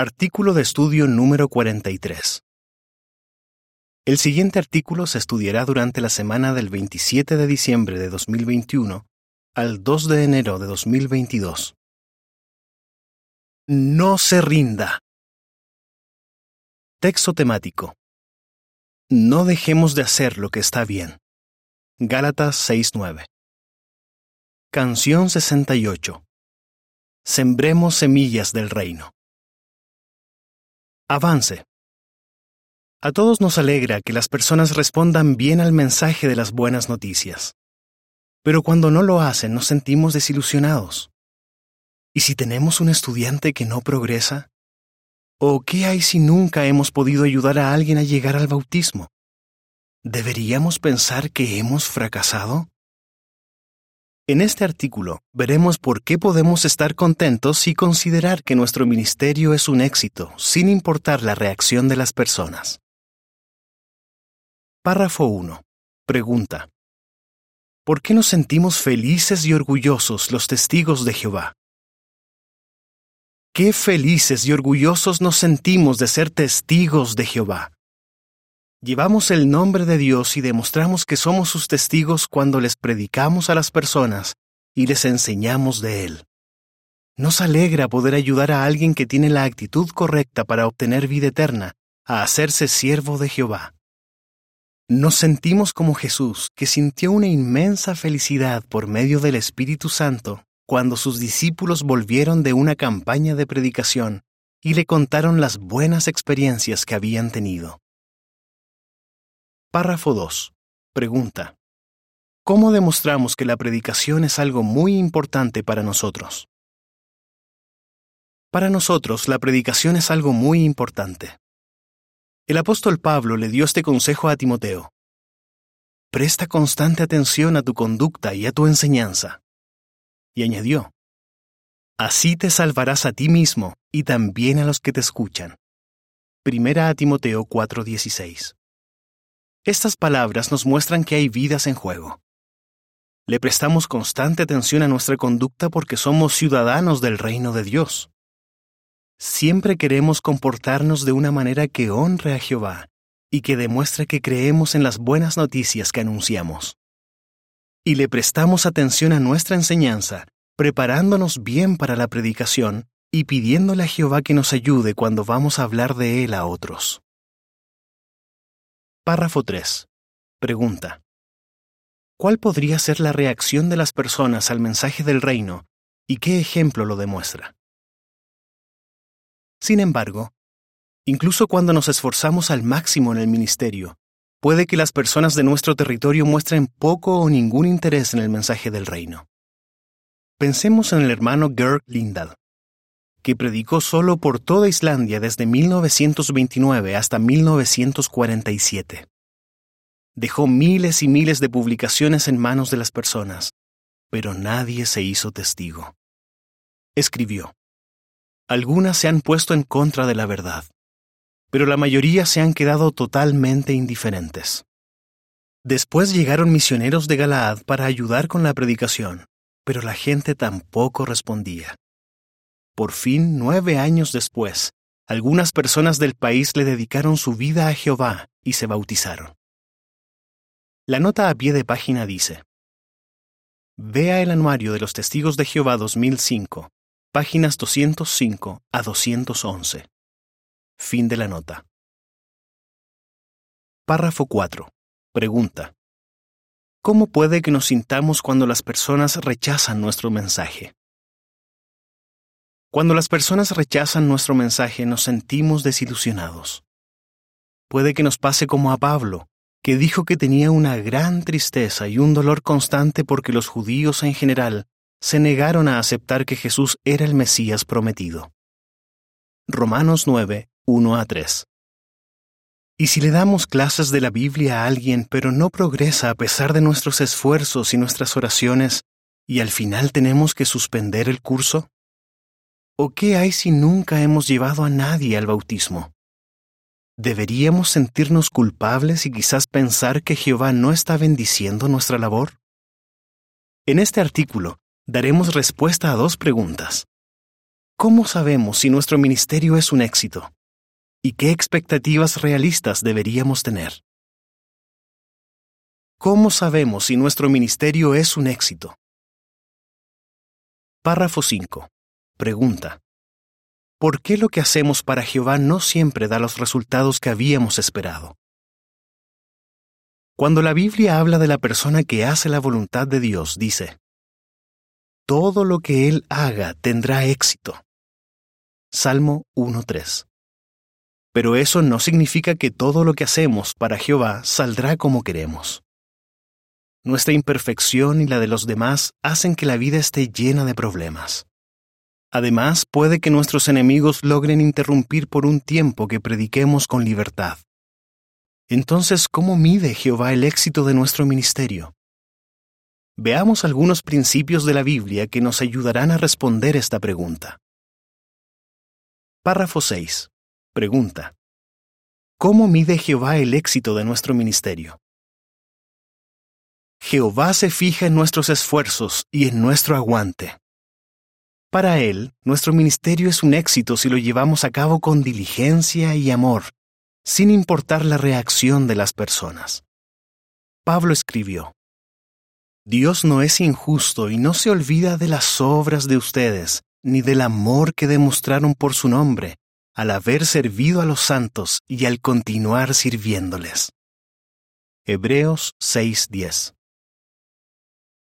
Artículo de estudio número 43. El siguiente artículo se estudiará durante la semana del 27 de diciembre de 2021 al 2 de enero de 2022. No se rinda. Texto temático. No dejemos de hacer lo que está bien. Gálatas 6:9. Canción 68. Sembremos semillas del reino. Avance. A todos nos alegra que las personas respondan bien al mensaje de las buenas noticias. Pero cuando no lo hacen nos sentimos desilusionados. ¿Y si tenemos un estudiante que no progresa? ¿O qué hay si nunca hemos podido ayudar a alguien a llegar al bautismo? ¿Deberíamos pensar que hemos fracasado? En este artículo veremos por qué podemos estar contentos y considerar que nuestro ministerio es un éxito, sin importar la reacción de las personas. Párrafo 1. Pregunta. ¿Por qué nos sentimos felices y orgullosos los testigos de Jehová? Qué felices y orgullosos nos sentimos de ser testigos de Jehová. Llevamos el nombre de Dios y demostramos que somos sus testigos cuando les predicamos a las personas y les enseñamos de Él. Nos alegra poder ayudar a alguien que tiene la actitud correcta para obtener vida eterna a hacerse siervo de Jehová. Nos sentimos como Jesús, que sintió una inmensa felicidad por medio del Espíritu Santo cuando sus discípulos volvieron de una campaña de predicación y le contaron las buenas experiencias que habían tenido. Párrafo 2. Pregunta. ¿Cómo demostramos que la predicación es algo muy importante para nosotros? Para nosotros, la predicación es algo muy importante. El apóstol Pablo le dio este consejo a Timoteo. Presta constante atención a tu conducta y a tu enseñanza. Y añadió, Así te salvarás a ti mismo y también a los que te escuchan. Primera a Timoteo 4:16. Estas palabras nos muestran que hay vidas en juego. Le prestamos constante atención a nuestra conducta porque somos ciudadanos del reino de Dios. Siempre queremos comportarnos de una manera que honre a Jehová y que demuestre que creemos en las buenas noticias que anunciamos. Y le prestamos atención a nuestra enseñanza, preparándonos bien para la predicación y pidiéndole a Jehová que nos ayude cuando vamos a hablar de Él a otros. Párrafo 3. Pregunta. ¿Cuál podría ser la reacción de las personas al mensaje del reino y qué ejemplo lo demuestra? Sin embargo, incluso cuando nos esforzamos al máximo en el ministerio, puede que las personas de nuestro territorio muestren poco o ningún interés en el mensaje del reino. Pensemos en el hermano Gerd Lindahl, que predicó solo por toda Islandia desde 1929 hasta 1947. Dejó miles y miles de publicaciones en manos de las personas, pero nadie se hizo testigo. Escribió, Algunas se han puesto en contra de la verdad, pero la mayoría se han quedado totalmente indiferentes. Después llegaron misioneros de Galaad para ayudar con la predicación, pero la gente tampoco respondía. Por fin, nueve años después, algunas personas del país le dedicaron su vida a Jehová y se bautizaron. La nota a pie de página dice, Vea el Anuario de los Testigos de Jehová 2005, páginas 205 a 211. Fin de la nota. Párrafo 4. Pregunta. ¿Cómo puede que nos sintamos cuando las personas rechazan nuestro mensaje? Cuando las personas rechazan nuestro mensaje nos sentimos desilusionados. Puede que nos pase como a Pablo, que dijo que tenía una gran tristeza y un dolor constante porque los judíos en general se negaron a aceptar que Jesús era el Mesías prometido. Romanos 9, 1 a 3. Y si le damos clases de la Biblia a alguien pero no progresa a pesar de nuestros esfuerzos y nuestras oraciones, y al final tenemos que suspender el curso? ¿O qué hay si nunca hemos llevado a nadie al bautismo? ¿Deberíamos sentirnos culpables y quizás pensar que Jehová no está bendiciendo nuestra labor? En este artículo daremos respuesta a dos preguntas. ¿Cómo sabemos si nuestro ministerio es un éxito? ¿Y qué expectativas realistas deberíamos tener? ¿Cómo sabemos si nuestro ministerio es un éxito? Párrafo 5. Pregunta. ¿Por qué lo que hacemos para Jehová no siempre da los resultados que habíamos esperado? Cuando la Biblia habla de la persona que hace la voluntad de Dios, dice, Todo lo que Él haga tendrá éxito. Salmo 1.3. Pero eso no significa que todo lo que hacemos para Jehová saldrá como queremos. Nuestra imperfección y la de los demás hacen que la vida esté llena de problemas. Además, puede que nuestros enemigos logren interrumpir por un tiempo que prediquemos con libertad. Entonces, ¿cómo mide Jehová el éxito de nuestro ministerio? Veamos algunos principios de la Biblia que nos ayudarán a responder esta pregunta. Párrafo 6. Pregunta. ¿Cómo mide Jehová el éxito de nuestro ministerio? Jehová se fija en nuestros esfuerzos y en nuestro aguante. Para Él, nuestro ministerio es un éxito si lo llevamos a cabo con diligencia y amor, sin importar la reacción de las personas. Pablo escribió, Dios no es injusto y no se olvida de las obras de ustedes, ni del amor que demostraron por su nombre, al haber servido a los santos y al continuar sirviéndoles. Hebreos 6:10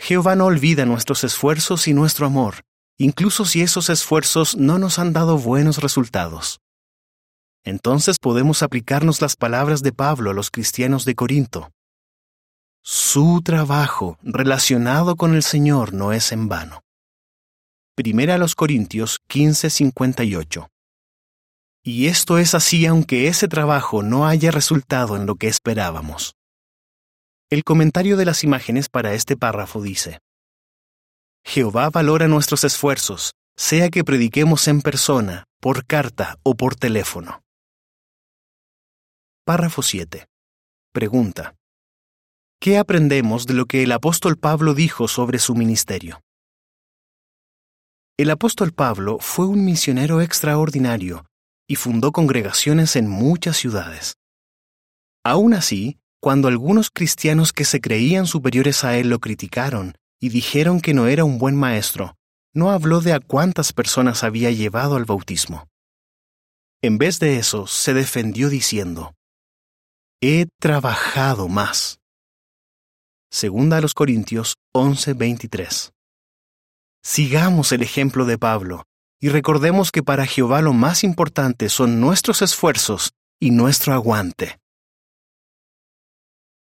Jehová no olvida nuestros esfuerzos y nuestro amor, incluso si esos esfuerzos no nos han dado buenos resultados. Entonces podemos aplicarnos las palabras de Pablo a los cristianos de Corinto. Su trabajo relacionado con el Señor no es en vano. Primera a los Corintios 15:58. Y esto es así aunque ese trabajo no haya resultado en lo que esperábamos. El comentario de las imágenes para este párrafo dice, Jehová valora nuestros esfuerzos, sea que prediquemos en persona, por carta o por teléfono. Párrafo 7. Pregunta. ¿Qué aprendemos de lo que el apóstol Pablo dijo sobre su ministerio? El apóstol Pablo fue un misionero extraordinario y fundó congregaciones en muchas ciudades. Aún así, cuando algunos cristianos que se creían superiores a él lo criticaron y dijeron que no era un buen maestro, no habló de a cuántas personas había llevado al bautismo. En vez de eso, se defendió diciendo, He trabajado más. Segunda a los Corintios 11:23. Sigamos el ejemplo de Pablo y recordemos que para Jehová lo más importante son nuestros esfuerzos y nuestro aguante.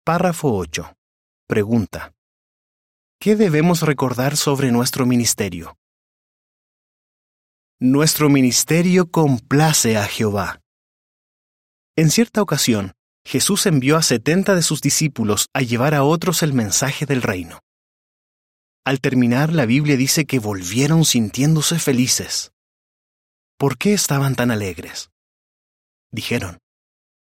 Párrafo 8. Pregunta. ¿Qué debemos recordar sobre nuestro ministerio? Nuestro ministerio complace a Jehová. En cierta ocasión, Jesús envió a setenta de sus discípulos a llevar a otros el mensaje del reino. Al terminar, la Biblia dice que volvieron sintiéndose felices. ¿Por qué estaban tan alegres? Dijeron,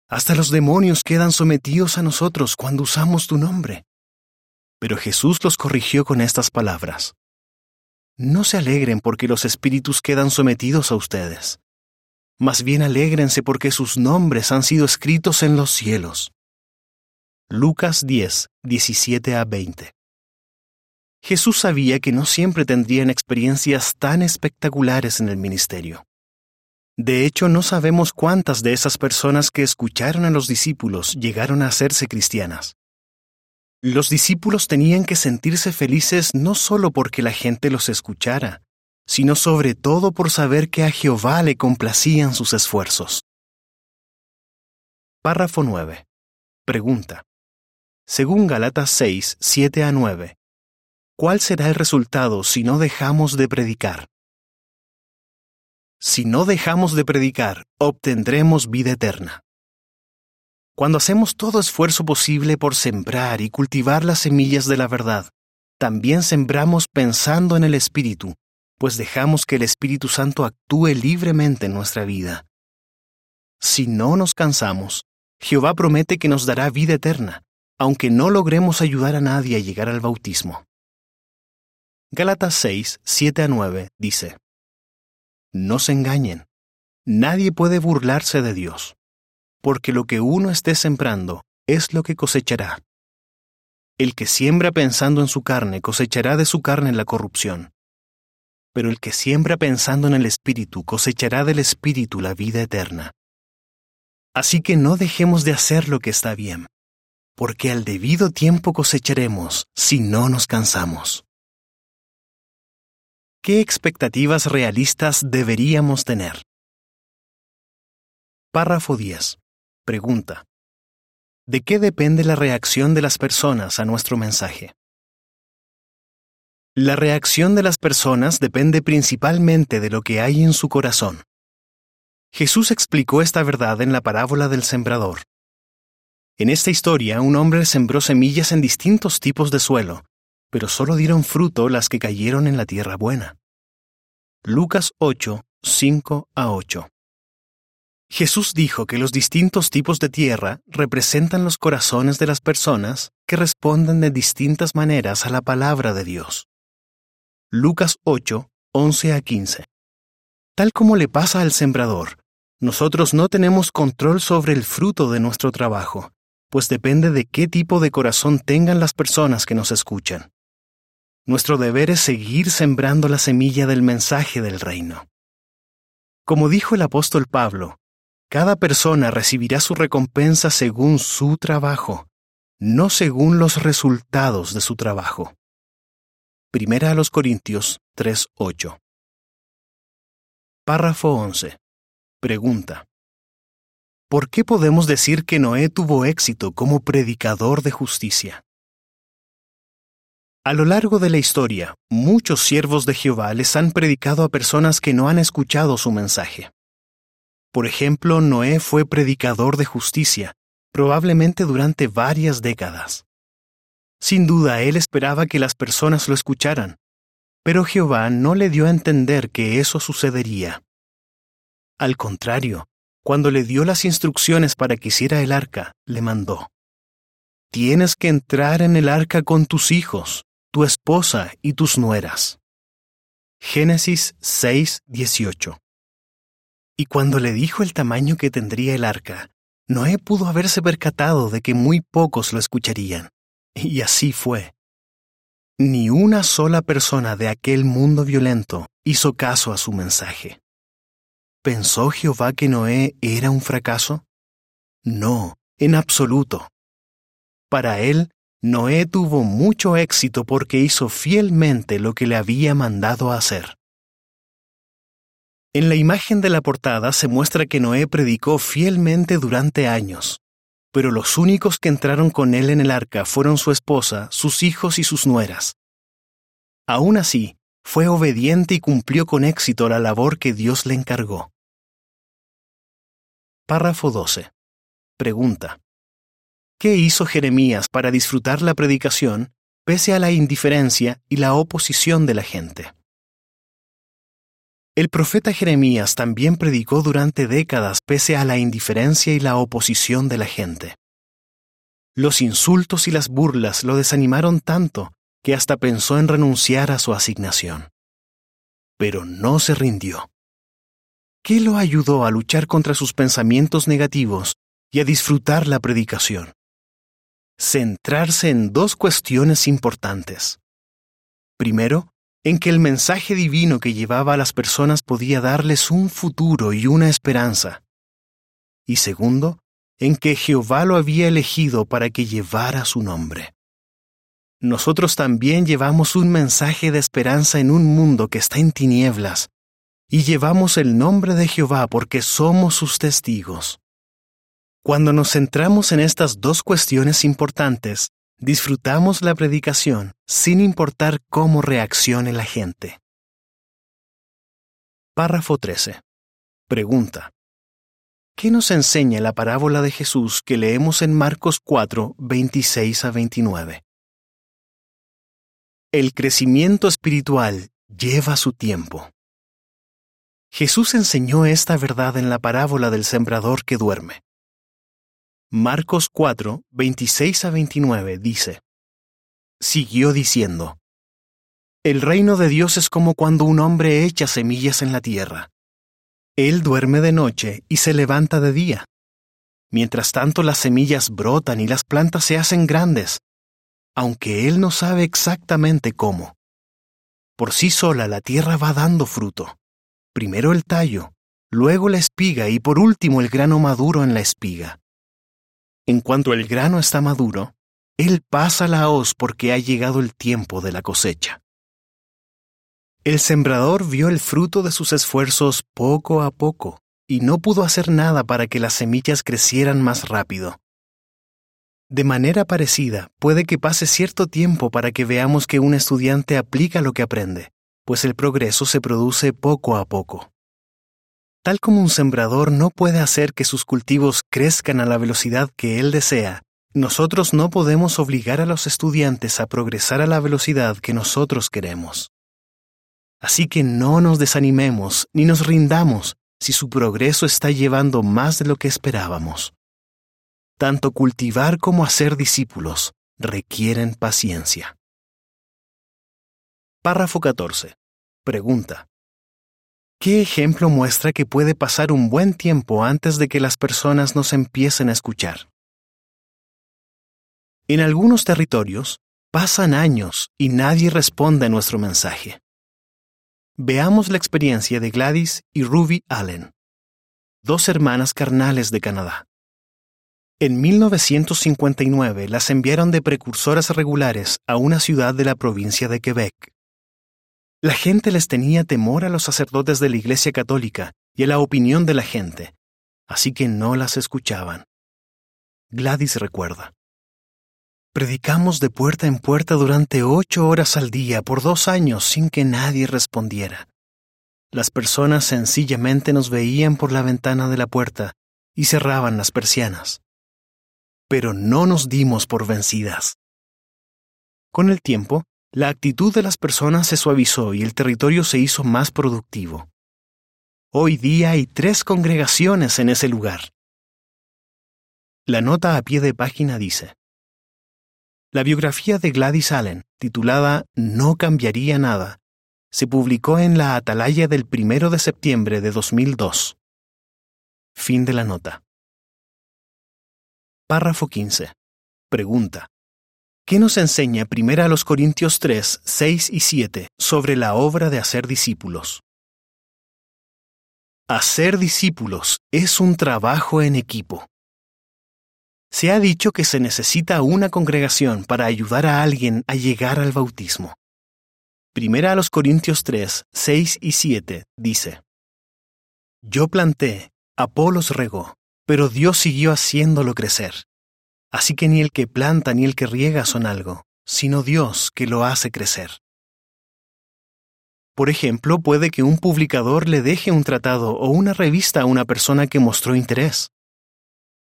hasta los demonios quedan sometidos a nosotros cuando usamos tu nombre. Pero Jesús los corrigió con estas palabras. No se alegren porque los espíritus quedan sometidos a ustedes. Más bien alégrense porque sus nombres han sido escritos en los cielos. Lucas 10, 17 a 20. Jesús sabía que no siempre tendrían experiencias tan espectaculares en el ministerio. De hecho, no sabemos cuántas de esas personas que escucharon a los discípulos llegaron a hacerse cristianas. Los discípulos tenían que sentirse felices no solo porque la gente los escuchara, sino sobre todo por saber que a Jehová le complacían sus esfuerzos. Párrafo 9. Pregunta. Según Galatas 6, 7 a 9, ¿Cuál será el resultado si no dejamos de predicar? Si no dejamos de predicar, obtendremos vida eterna. Cuando hacemos todo esfuerzo posible por sembrar y cultivar las semillas de la verdad, también sembramos pensando en el Espíritu, pues dejamos que el Espíritu Santo actúe libremente en nuestra vida. Si no nos cansamos, Jehová promete que nos dará vida eterna, aunque no logremos ayudar a nadie a llegar al bautismo. Gálatas 6, 7 a 9 dice, No se engañen. Nadie puede burlarse de Dios, porque lo que uno esté sembrando es lo que cosechará. El que siembra pensando en su carne cosechará de su carne la corrupción, pero el que siembra pensando en el Espíritu cosechará del Espíritu la vida eterna. Así que no dejemos de hacer lo que está bien, porque al debido tiempo cosecharemos si no nos cansamos. ¿Qué expectativas realistas deberíamos tener? Párrafo 10. Pregunta. ¿De qué depende la reacción de las personas a nuestro mensaje? La reacción de las personas depende principalmente de lo que hay en su corazón. Jesús explicó esta verdad en la parábola del sembrador. En esta historia, un hombre sembró semillas en distintos tipos de suelo, pero solo dieron fruto las que cayeron en la tierra buena. Lucas 8, 5 a 8. Jesús dijo que los distintos tipos de tierra representan los corazones de las personas que responden de distintas maneras a la palabra de Dios. Lucas 8, 11 a 15. Tal como le pasa al sembrador, nosotros no tenemos control sobre el fruto de nuestro trabajo, pues depende de qué tipo de corazón tengan las personas que nos escuchan. Nuestro deber es seguir sembrando la semilla del mensaje del reino. Como dijo el apóstol Pablo, cada persona recibirá su recompensa según su trabajo, no según los resultados de su trabajo. Primera a los Corintios 3:8. Párrafo 11. Pregunta. ¿Por qué podemos decir que Noé tuvo éxito como predicador de justicia? A lo largo de la historia, muchos siervos de Jehová les han predicado a personas que no han escuchado su mensaje. Por ejemplo, Noé fue predicador de justicia, probablemente durante varias décadas. Sin duda, él esperaba que las personas lo escucharan, pero Jehová no le dio a entender que eso sucedería. Al contrario, cuando le dio las instrucciones para que hiciera el arca, le mandó, Tienes que entrar en el arca con tus hijos, tu esposa y tus nueras. Génesis 6, 18. Y cuando le dijo el tamaño que tendría el arca, Noé pudo haberse percatado de que muy pocos lo escucharían. Y así fue. Ni una sola persona de aquel mundo violento hizo caso a su mensaje. ¿Pensó Jehová que Noé era un fracaso? No, en absoluto. Para él, Noé tuvo mucho éxito porque hizo fielmente lo que le había mandado hacer. En la imagen de la portada se muestra que Noé predicó fielmente durante años, pero los únicos que entraron con él en el arca fueron su esposa, sus hijos y sus nueras. Aún así, fue obediente y cumplió con éxito la labor que Dios le encargó. Párrafo 12. Pregunta. ¿Qué hizo Jeremías para disfrutar la predicación pese a la indiferencia y la oposición de la gente? El profeta Jeremías también predicó durante décadas pese a la indiferencia y la oposición de la gente. Los insultos y las burlas lo desanimaron tanto que hasta pensó en renunciar a su asignación. Pero no se rindió. ¿Qué lo ayudó a luchar contra sus pensamientos negativos y a disfrutar la predicación? Centrarse en dos cuestiones importantes. Primero, en que el mensaje divino que llevaba a las personas podía darles un futuro y una esperanza. Y segundo, en que Jehová lo había elegido para que llevara su nombre. Nosotros también llevamos un mensaje de esperanza en un mundo que está en tinieblas y llevamos el nombre de Jehová porque somos sus testigos. Cuando nos centramos en estas dos cuestiones importantes, disfrutamos la predicación sin importar cómo reaccione la gente. Párrafo 13. Pregunta. ¿Qué nos enseña la parábola de Jesús que leemos en Marcos 4, 26 a 29? El crecimiento espiritual lleva su tiempo. Jesús enseñó esta verdad en la parábola del sembrador que duerme. Marcos 4, 26 a 29 dice, Siguió diciendo, El reino de Dios es como cuando un hombre echa semillas en la tierra, Él duerme de noche y se levanta de día. Mientras tanto las semillas brotan y las plantas se hacen grandes, aunque Él no sabe exactamente cómo. Por sí sola la tierra va dando fruto. Primero el tallo, luego la espiga y por último el grano maduro en la espiga. En cuanto el grano está maduro, Él pasa la hoz porque ha llegado el tiempo de la cosecha. El sembrador vio el fruto de sus esfuerzos poco a poco y no pudo hacer nada para que las semillas crecieran más rápido. De manera parecida, puede que pase cierto tiempo para que veamos que un estudiante aplica lo que aprende, pues el progreso se produce poco a poco. Tal como un sembrador no puede hacer que sus cultivos crezcan a la velocidad que él desea, nosotros no podemos obligar a los estudiantes a progresar a la velocidad que nosotros queremos. Así que no nos desanimemos ni nos rindamos si su progreso está llevando más de lo que esperábamos. Tanto cultivar como hacer discípulos requieren paciencia. Párrafo 14. Pregunta. ¿Qué ejemplo muestra que puede pasar un buen tiempo antes de que las personas nos empiecen a escuchar? En algunos territorios, pasan años y nadie responde a nuestro mensaje. Veamos la experiencia de Gladys y Ruby Allen, dos hermanas carnales de Canadá. En 1959 las enviaron de precursoras regulares a una ciudad de la provincia de Quebec. La gente les tenía temor a los sacerdotes de la Iglesia Católica y a la opinión de la gente, así que no las escuchaban. Gladys recuerda. Predicamos de puerta en puerta durante ocho horas al día por dos años sin que nadie respondiera. Las personas sencillamente nos veían por la ventana de la puerta y cerraban las persianas. Pero no nos dimos por vencidas. Con el tiempo, la actitud de las personas se suavizó y el territorio se hizo más productivo. Hoy día hay tres congregaciones en ese lugar. La nota a pie de página dice, la biografía de Gladys Allen, titulada No cambiaría nada, se publicó en la Atalaya del 1 de septiembre de 2002. Fin de la nota. Párrafo 15. Pregunta. ¿Qué nos enseña 1 Corintios 3, 6 y 7 sobre la obra de hacer discípulos? Hacer discípulos es un trabajo en equipo. Se ha dicho que se necesita una congregación para ayudar a alguien a llegar al bautismo. Primera a los Corintios 3, 6 y 7 dice, Yo planté, Apolos regó, pero Dios siguió haciéndolo crecer. Así que ni el que planta ni el que riega son algo, sino Dios que lo hace crecer. Por ejemplo, puede que un publicador le deje un tratado o una revista a una persona que mostró interés.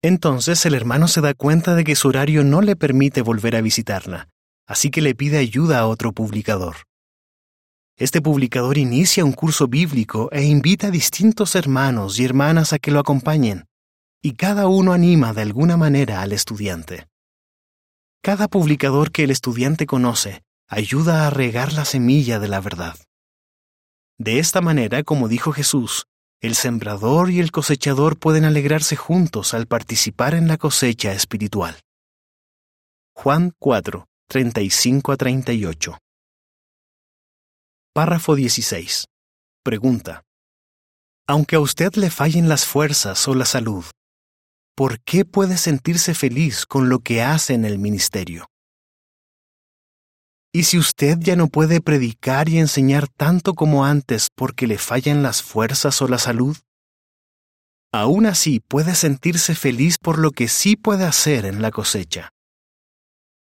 Entonces el hermano se da cuenta de que su horario no le permite volver a visitarla, así que le pide ayuda a otro publicador. Este publicador inicia un curso bíblico e invita a distintos hermanos y hermanas a que lo acompañen, y cada uno anima de alguna manera al estudiante. Cada publicador que el estudiante conoce ayuda a regar la semilla de la verdad. De esta manera, como dijo Jesús, el sembrador y el cosechador pueden alegrarse juntos al participar en la cosecha espiritual. Juan 4, 35 a 38. Párrafo 16. Pregunta. Aunque a usted le fallen las fuerzas o la salud, ¿por qué puede sentirse feliz con lo que hace en el ministerio? ¿Y si usted ya no puede predicar y enseñar tanto como antes porque le fallan las fuerzas o la salud? Aún así puede sentirse feliz por lo que sí puede hacer en la cosecha.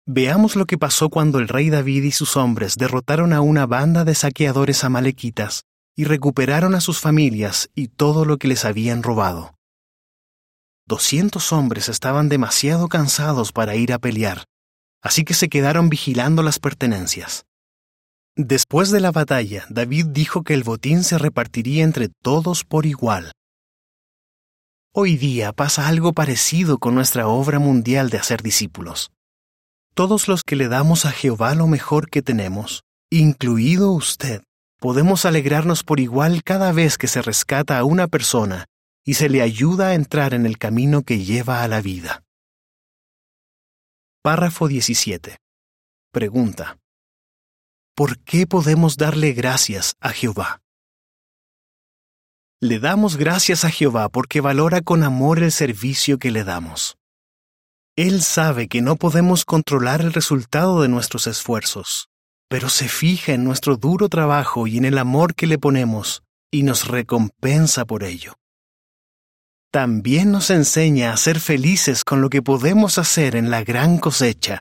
Veamos lo que pasó cuando el rey David y sus hombres derrotaron a una banda de saqueadores amalequitas y recuperaron a sus familias y todo lo que les habían robado. Doscientos hombres estaban demasiado cansados para ir a pelear, así que se quedaron vigilando las pertenencias. Después de la batalla, David dijo que el botín se repartiría entre todos por igual. Hoy día pasa algo parecido con nuestra obra mundial de hacer discípulos. Todos los que le damos a Jehová lo mejor que tenemos, incluido usted, podemos alegrarnos por igual cada vez que se rescata a una persona y se le ayuda a entrar en el camino que lleva a la vida. Párrafo 17. Pregunta. ¿Por qué podemos darle gracias a Jehová? Le damos gracias a Jehová porque valora con amor el servicio que le damos. Él sabe que no podemos controlar el resultado de nuestros esfuerzos, pero se fija en nuestro duro trabajo y en el amor que le ponemos y nos recompensa por ello. También nos enseña a ser felices con lo que podemos hacer en la gran cosecha.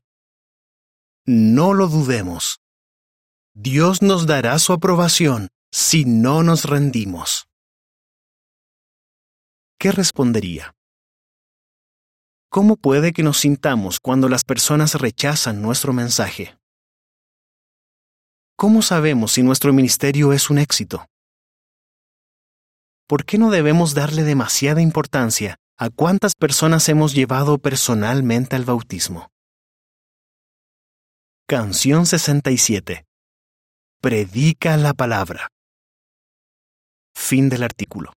No lo dudemos. Dios nos dará su aprobación si no nos rendimos. ¿Qué respondería? ¿Cómo puede que nos sintamos cuando las personas rechazan nuestro mensaje? ¿Cómo sabemos si nuestro ministerio es un éxito? ¿Por qué no debemos darle demasiada importancia a cuántas personas hemos llevado personalmente al bautismo? Canción 67. Predica la palabra. Fin del artículo.